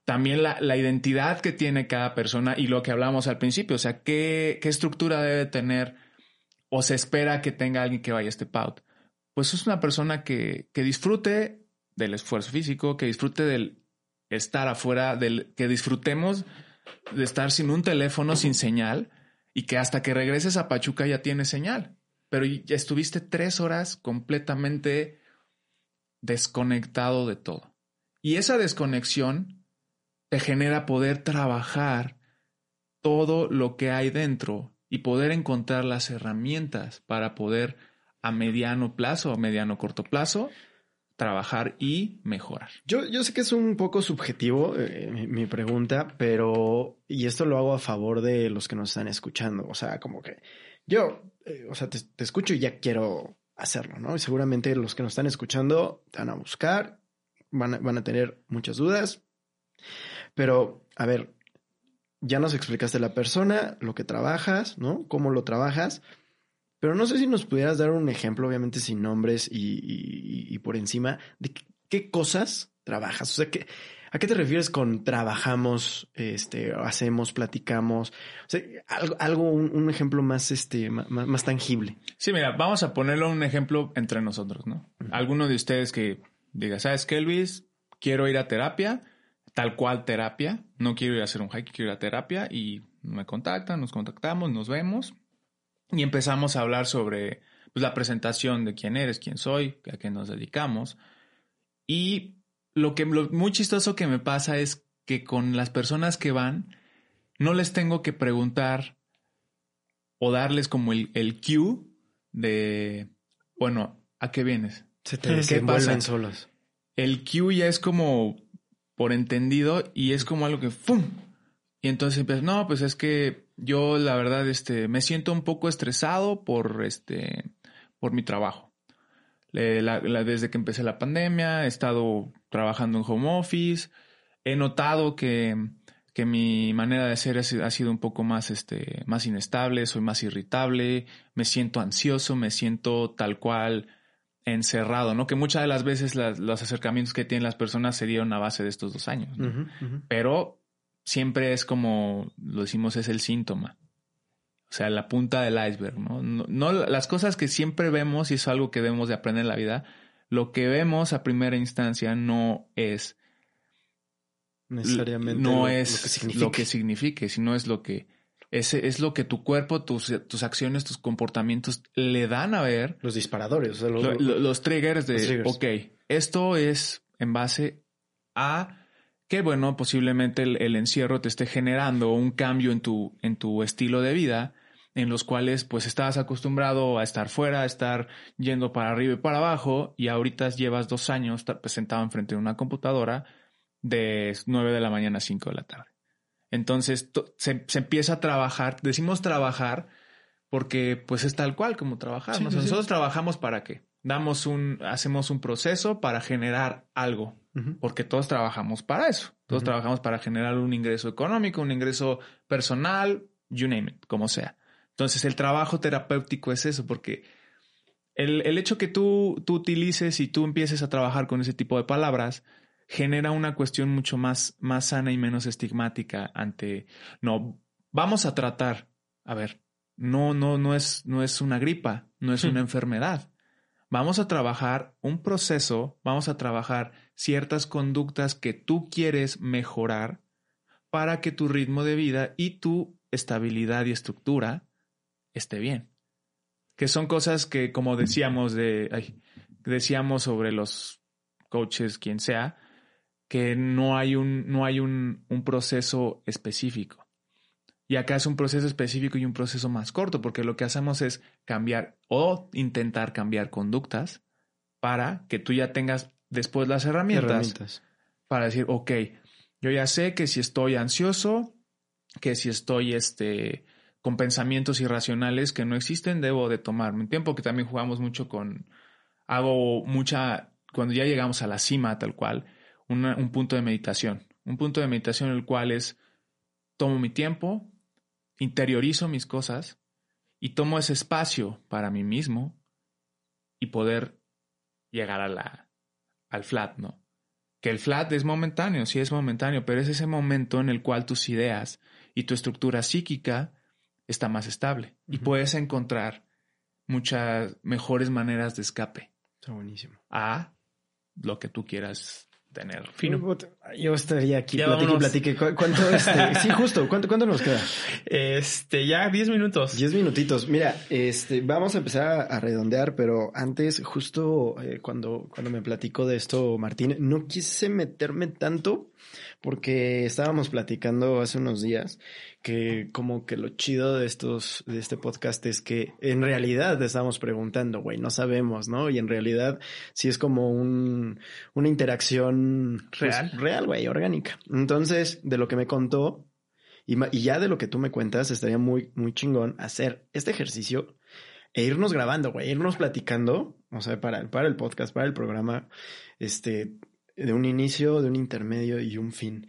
también la, la, identidad que tiene cada persona y lo que hablamos al principio, o sea, qué, qué estructura debe tener o se espera que tenga alguien que vaya a este POUT. Pues es una persona que, que disfrute del esfuerzo físico, que disfrute del estar afuera, del que disfrutemos de estar sin un teléfono, sin señal, y que hasta que regreses a Pachuca ya tienes señal. Pero ya estuviste tres horas completamente desconectado de todo. Y esa desconexión te genera poder trabajar todo lo que hay dentro y poder encontrar las herramientas para poder a mediano plazo o mediano corto plazo trabajar y mejorar. Yo, yo sé que es un poco subjetivo eh, mi, pregunta, pero, y esto lo hago a favor de los que nos están escuchando, o sea, como que yo, eh, o sea, te, te, escucho y ya quiero hacerlo, ¿no? Y seguramente los que nos están escuchando te van a buscar, van a, van a tener muchas dudas, pero, a ver, ya nos explicaste la persona, lo que trabajas, ¿no? Cómo lo trabajas. Pero no sé si nos pudieras dar un ejemplo, obviamente sin nombres y, y, y por encima, de qué, qué, cosas trabajas. O sea, ¿qué, ¿a qué te refieres con trabajamos, este, hacemos, platicamos? O sea, algo, algo un, un, ejemplo más, este, más, más, tangible. Sí, mira, vamos a ponerlo un ejemplo entre nosotros, ¿no? Uh -huh. Alguno de ustedes que diga, ¿sabes qué, Luis? Quiero ir a terapia, tal cual terapia. No quiero ir a hacer un hike, quiero ir a terapia y me contactan, nos contactamos, nos vemos y empezamos a hablar sobre pues, la presentación de quién eres, quién soy, a qué nos dedicamos. Y lo que lo muy chistoso que me pasa es que con las personas que van, no les tengo que preguntar o darles como el, el cue de, bueno, ¿a qué vienes? Se te desenvuelven solos. El cue ya es como por entendido y es como algo que ¡fum! Y entonces empiezas, no, pues es que yo la verdad este, me siento un poco estresado por, este, por mi trabajo. La, la, desde que empecé la pandemia he estado trabajando en home office, he notado que, que mi manera de ser ha sido un poco más, este, más inestable, soy más irritable, me siento ansioso, me siento tal cual encerrado, ¿no? Que muchas de las veces las, los acercamientos que tienen las personas se dieron a base de estos dos años, ¿no? uh -huh, uh -huh. Pero siempre es como, lo decimos, es el síntoma. O sea, la punta del iceberg, ¿no? ¿no? No, las cosas que siempre vemos, y es algo que debemos de aprender en la vida, lo que vemos a primera instancia no es necesariamente no lo, es lo que, signifique. lo que signifique, sino es lo que es, es lo que tu cuerpo, tus, tus acciones, tus comportamientos le dan a ver. Los disparadores, o sea, los, lo, los, triggers de, los triggers. ok, esto es en base a que, bueno, posiblemente el, el, encierro te esté generando un cambio en tu, en tu estilo de vida, en los cuales pues estabas acostumbrado a estar fuera, a estar yendo para arriba y para abajo, y ahorita llevas dos años sentado enfrente de una computadora de 9 de la mañana a 5 de la tarde. Entonces se, se, empieza a trabajar, decimos trabajar porque pues es tal cual como trabajar. Sí, ¿no? sí, Nosotros sí. trabajamos para qué? Damos un, hacemos un proceso para generar algo, uh -huh. porque todos trabajamos para eso. Todos uh -huh. trabajamos para generar un ingreso económico, un ingreso personal, you name it, como sea. Entonces el trabajo terapéutico es eso, porque el, el hecho que tú, tú utilices y tú empieces a trabajar con ese tipo de palabras, genera una cuestión mucho más, más sana y menos estigmática ante, no, vamos a tratar, a ver, no, no, no es, no es una gripa, no es una enfermedad. Vamos a trabajar un proceso, vamos a trabajar ciertas conductas que tú quieres mejorar para que tu ritmo de vida y tu estabilidad y estructura esté bien. Que son cosas que, como decíamos de, ay, decíamos sobre los coaches, quien sea, que no hay un, no hay un, un, proceso específico. Y acá es un proceso específico y un proceso más corto, porque lo que hacemos es cambiar o intentar cambiar conductas para que tú ya tengas después las herramientas, herramientas. para decir, ok, yo ya sé que si estoy ansioso, que si estoy este, con pensamientos irracionales que no existen, debo de tomarme un tiempo, que también jugamos mucho con, hago mucha, cuando ya llegamos a la cima tal cual, una, un punto de meditación. Un punto de meditación en el cual es tomo mi tiempo, interiorizo mis cosas y tomo ese espacio para mí mismo y poder llegar a la, al flat, ¿no? Que el flat es momentáneo, sí es momentáneo, pero es ese momento en el cual tus ideas y tu estructura psíquica está más estable uh -huh. y puedes encontrar muchas mejores maneras de escape. Está buenísimo. A lo que tú quieras tener. Fino. Yo estaría aquí, ya platique, platique. ¿Cuánto, este, sí, justo, ¿cuánto, ¿cuánto nos queda? Este, ya 10 minutos. 10 minutitos. Mira, este, vamos a empezar a redondear, pero antes, justo eh, cuando, cuando me platico de esto, Martín, no quise meterme tanto porque estábamos platicando hace unos días que como que lo chido de estos, de este podcast es que en realidad te estamos preguntando, güey, no sabemos, ¿no? Y en realidad sí es como un, una interacción pues, real, real, güey, orgánica. Entonces, de lo que me contó y, y ya de lo que tú me cuentas, estaría muy, muy chingón hacer este ejercicio e irnos grabando, güey, irnos platicando, o sea, para, para el podcast, para el programa, este, de un inicio, de un intermedio y un fin.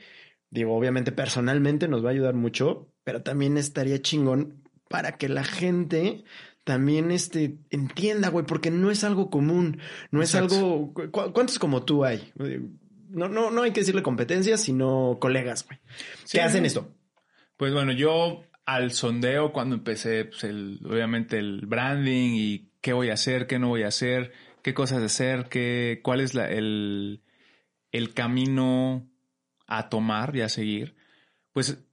Digo, obviamente personalmente nos va a ayudar mucho, pero también estaría chingón para que la gente también este, entienda, güey, porque no es algo común, no es algo... ¿Cuántos como tú hay? No, no, no hay que decirle competencias, sino colegas, güey. ¿Qué hacen esto? Pues bueno, yo al sondeo cuando empecé, pues el, obviamente el branding y qué voy a hacer, qué no voy a hacer, qué cosas hacer, qué, cuál es la, el, el camino a tomar y a seguir, pues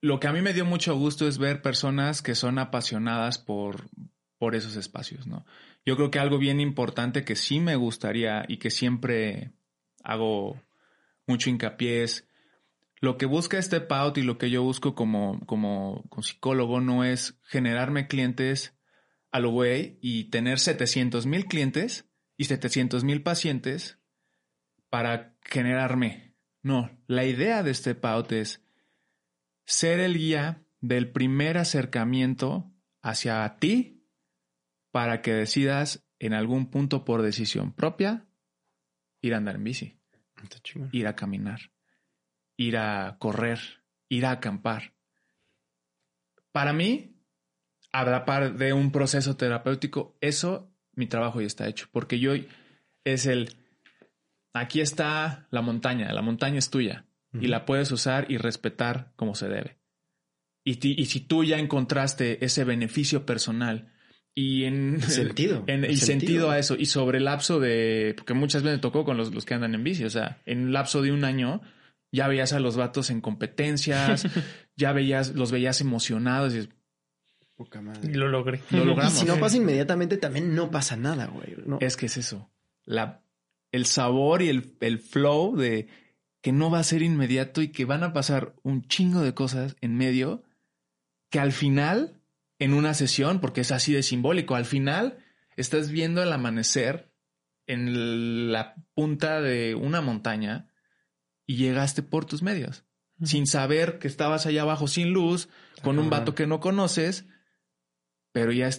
lo que a mí me dio mucho gusto es ver personas que son apasionadas por, por esos espacios, ¿no? Yo creo que algo bien importante que sí me gustaría y que siempre hago mucho hincapié es lo que busca este Pout y lo que yo busco como, como, como psicólogo no es generarme clientes a lo güey y tener 700 mil clientes y 700 mil pacientes para generarme. No, la idea de este Pout es ser el guía del primer acercamiento hacia ti para que decidas en algún punto por decisión propia ir a andar en bici, ir a caminar ir a correr, ir a acampar. Para mí, a la par de un proceso terapéutico, eso, mi trabajo ya está hecho, porque yo es el, aquí está la montaña, la montaña es tuya y la puedes usar y respetar como se debe. Y, y, si tú ya encontraste ese beneficio personal y en sentido, en, y sentido. a eso y sobre el lapso de porque muchas veces me tocó con los, los que andan en bici, o sea, en el lapso de un año ya veías a los vatos en competencias, ya veías, los veías emocionados y Poca madre. Lo logré. Lo logramos. Y si no pasa inmediatamente, también no pasa nada, güey. Es que es eso. La, el sabor y el, el flow de que no va a ser inmediato y que van a pasar un chingo de cosas en medio que al final, en una sesión, porque es así de simbólico, al final estás viendo el amanecer en la punta de una montaña y llegaste por tus medios, sin saber que estabas allá abajo sin luz, con un vato que no conoces, pero ya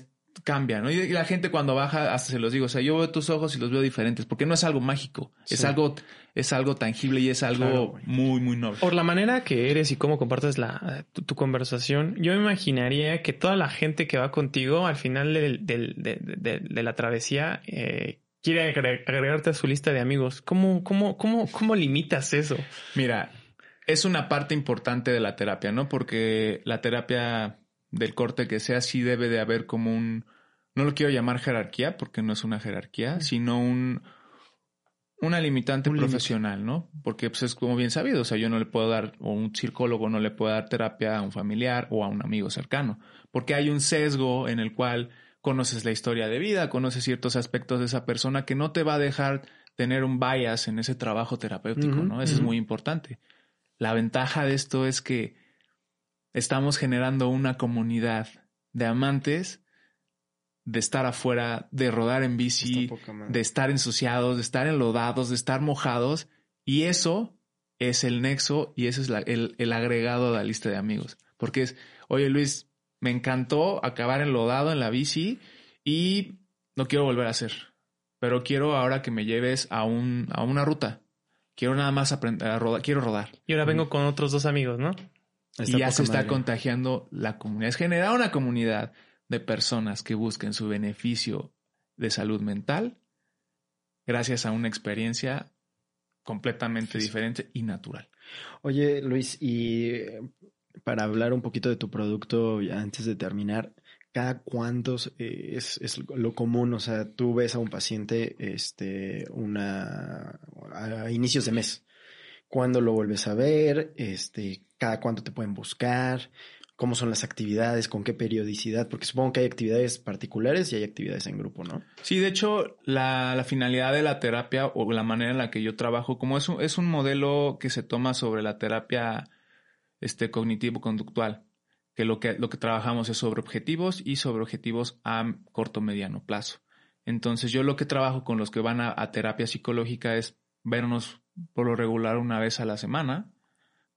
cambia, ¿no? Y la gente cuando baja, hasta se los digo, o sea, yo veo tus ojos y los veo diferentes, porque no es algo mágico, es algo, es algo tangible y es algo muy, muy noble. Por la manera que eres y cómo compartes la, tu, conversación, yo me imaginaría que toda la gente que va contigo al final del, del, de, de, la travesía eh, quiere agregarte a su lista de amigos. ¿Cómo, cómo, cómo, cómo limitas eso? Mira, es una parte importante de la terapia, ¿no? Porque la terapia del corte que sea, sí debe de haber como un, no lo quiero llamar jerarquía, porque no es una jerarquía, sino un, una limitante profesional, ¿no? Porque pues, es como bien sabido, o sea, yo no le puedo dar, o un psicólogo no le puede dar terapia a un familiar o a un amigo cercano, porque hay un sesgo en el cual conoces la historia de vida, conoces ciertos aspectos de esa persona que no te va a dejar tener un bias en ese trabajo terapéutico, ¿no? Eso es muy importante. La ventaja de esto es que estamos generando una comunidad de amantes de estar afuera, de rodar en bici, de estar ensuciados, de estar enlodados, de estar mojados. Y eso es el nexo y eso es el, el, agregado a la lista de amigos. Porque es, oye Luis, me encantó acabar enlodado en la bici y no quiero volver a hacer. Pero quiero ahora que me lleves a, un, a una ruta. Quiero nada más aprender a rodar. Quiero rodar. Y ahora vengo con otros dos amigos, ¿no? Y ya se está contagiando la comunidad. Es generar una comunidad de personas que busquen su beneficio de salud mental gracias a una experiencia completamente diferente y natural. Oye, Luis, y para hablar un poquito de tu producto antes de terminar, ¿cada cuántos eh, es, es, lo común? O sea, tú ves a un paciente este, una, a inicios de mes. ¿Cuándo lo vuelves a ver? Este, ¿Cada cuánto te pueden buscar? cómo son las actividades, con qué periodicidad, porque supongo que hay actividades particulares y hay actividades en grupo, ¿no? Sí, de hecho, la, finalidad de la terapia o la manera en la que yo trabajo, como es un, es un modelo que se toma sobre la terapia este, cognitivo-conductual, que lo, que lo que trabajamos es sobre objetivos y sobre objetivos a corto mediano plazo. Entonces, yo lo que trabajo con los que van a terapia psicológica es vernos por lo regular una vez a la semana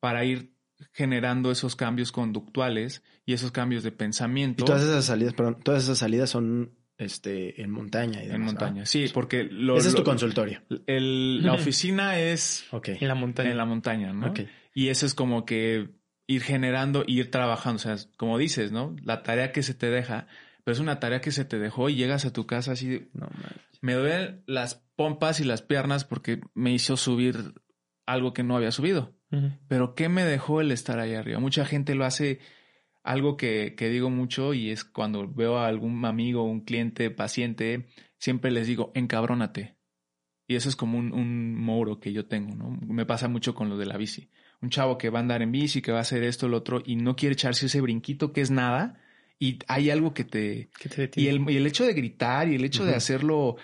para ir generando esos cambios conductuales y esos cambios de pensamiento. Y todas esas salidas, perdón, todas esas salidas son este en montaña y demás, en montaña. ¿ah? Sí, porque lo, ese es tu consultorio. el- la oficina es. En la montaña. en la montaña, ¿no? Y eso es como que ir generando, ir trabajando, o sea, como dices, ¿no? La tarea que se te deja, pero es una tarea que se te dejó y llegas a tu casa así de, No manches. Me duelen las pompas y las piernas porque me hizo subir algo que no había subido. Pero ¿qué me dejó el estar ahí arriba? Mucha gente lo hace algo que, que digo mucho y es cuando veo a algún amigo, un cliente, paciente, siempre les digo, encabrónate. Y eso es como un, un moro que yo tengo, ¿no? Me pasa mucho con lo de la bici. Un chavo que va a andar en bici, que va a hacer esto, lo otro, y no quiere echarse ese brinquito que es nada, y hay algo que te... ¿Qué te detiene? Y el, y el hecho de gritar y el hecho de hacerlo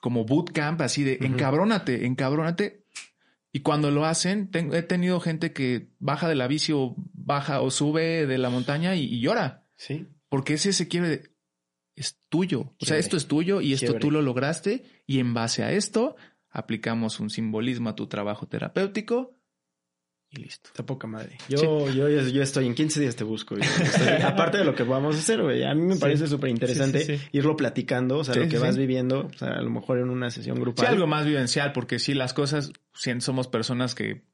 como bootcamp, así de Ujú. encabrónate, encabrónate. Y cuando lo hacen, he tenido gente que baja de la bici o baja o sube de la montaña y, y llora. Sí. Porque ese se quiere de, es tuyo. O sea, esto es tuyo y esto Quiebre. tú lo lograste. Y en base a esto, aplicamos un simbolismo a tu trabajo terapéutico y listo. Está poca madre. Yo, yo, yo estoy en 15 días te busco. Estoy- aparte de lo que vamos a hacer, güey. A mí me Sí. parece súper interesante Sí, sí, sí. irlo platicando, o sea, Sí, lo que sí, vas viviendo, o sea, a lo mejor en una sesión grupal. Sí, algo más vivencial, porque sí, las cosas, sí, somos personas que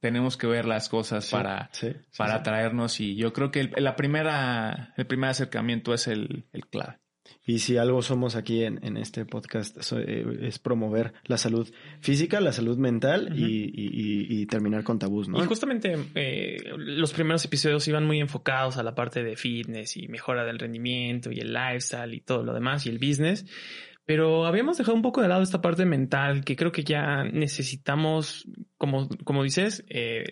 tenemos que ver las cosas Sí, para, sí, sí, para sí. atraernos y yo creo que el, la primera, el primer acercamiento es el, el clave. Y si algo somos aquí en, en este podcast so- eh, es promover la salud física, la salud mental y, y- y- y terminar con tabús, ¿no? Y justamente eh, los primeros episodios iban muy enfocados a la parte de fitness y mejora del rendimiento y el lifestyle y todo lo demás y el business. Pero habíamos dejado un poco de lado esta parte mental que creo que ya necesitamos, como, como dices, eh,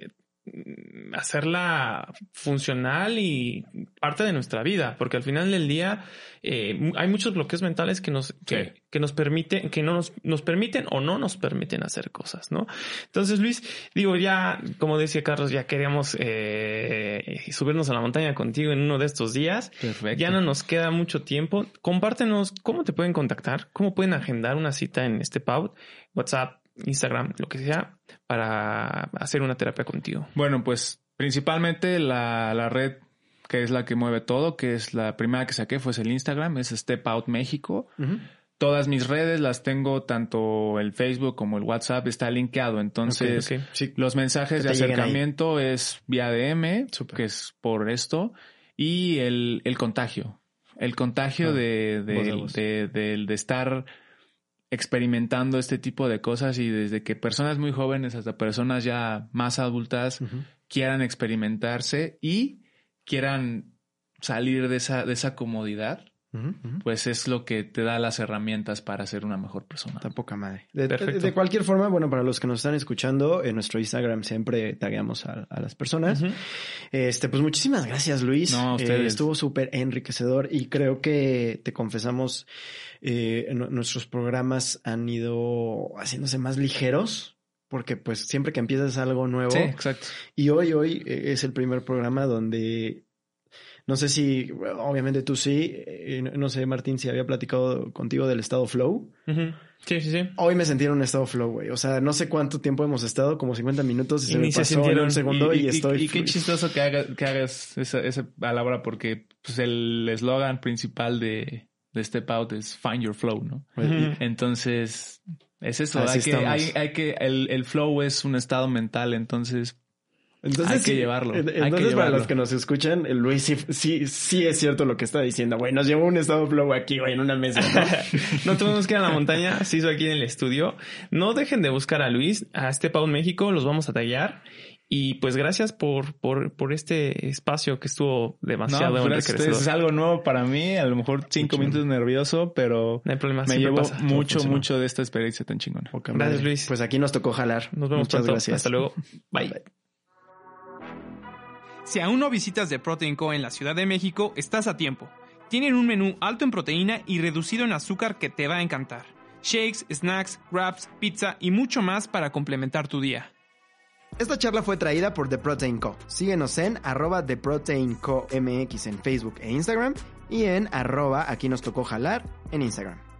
hacerla funcional y parte de nuestra vida, porque al final del día eh, hay muchos bloqueos mentales que nos, que, Sí. que nos permiten, que no nos, nos permiten o no nos permiten hacer cosas, ¿no? Entonces, Luis, digo, ya, como decía Carlos, ya queríamos eh, subirnos a la montaña contigo en uno de estos días. Perfecto. Ya no nos queda mucho tiempo. Compártenos cómo te pueden contactar, cómo pueden agendar una cita en este PAUT, WhatsApp, Instagram, lo que sea, para hacer una terapia contigo. Bueno, pues principalmente la, la red que es la que mueve todo, que es la primera que saqué, fue el Instagram, es Step Out México. Todas mis redes las tengo, tanto el Facebook como el WhatsApp, está linkeado. Entonces. Sí. los mensajes de acercamiento es vía DM, Súper. que es por esto, y el, el contagio. El contagio Ah, de- de- de estar experimentando este tipo de cosas y desde que personas muy jóvenes hasta personas ya más adultas quieran experimentarse y quieran salir de esa, de esa comodidad, Pues es lo que te da las herramientas para ser una mejor persona. Está poca madre. De, Perfecto. de cualquier forma, bueno, para los que nos están escuchando, en nuestro Instagram siempre tagueamos a, a las personas. Este, pues muchísimas gracias, Luis. No, Eh, estuvo súper enriquecedor y creo que te confesamos, eh, nu- nuestros programas han ido haciéndose más ligeros. Porque pues siempre que empiezas algo nuevo, Sí, exacto. y hoy, hoy eh, es el primer programa donde no sé si, obviamente tú sí, eh, no- sé, Martín, si había platicado contigo del estado flow. Sí, sí, sí. Hoy me sentí en un estado flow, güey. O sea, no sé cuánto tiempo hemos estado, como 50 minutos y, Y se me se pasó en un segundo y, y, estoy... y qué chistoso que, haga- que hagas esa, esa palabra porque pues, el eslogan principal de, de Step Out es Find Your Flow, ¿no? Entonces, es eso. Así Hay que, estamos. hay, hay que, el, el flow es un estado mental, entonces Entonces, Hay que sí, llevarlo, en- hay que Entonces, para llevarlo. los que nos escuchan, Luis sí, sí, sí es cierto lo que está diciendo, güey. Nos llevó un estado flow aquí, güey, en una mesa. ¿no? No tuvimos que ir a la montaña, se hizo aquí en el estudio. No dejen de buscar a Luis, a este Pau México, los vamos a tallar. Y pues gracias por, por, por este espacio que estuvo demasiado no, ustedes. es algo nuevo para mí. A lo mejor cinco Mucho. minutos nervioso, pero No hay problema, me llevo pasa. mucho, mucho de esta experiencia tan chingona. Gracias. Luis. Pues aquí nos tocó jalar. Nos vemos Muchas pronto. gracias. Hasta luego. Bye. Si aún no visitas The Protein Co. en la Ciudad de México, estás a tiempo. Tienen un menú alto en proteína y reducido en azúcar que te va a encantar. Shakes, snacks, wraps, pizza y mucho más para complementar tu día. Esta charla fue traída por The Protein Co. Síguenos en arroba The Protein Co MX en Facebook e Instagram y en arroba aquí nos tocó jalar en Instagram.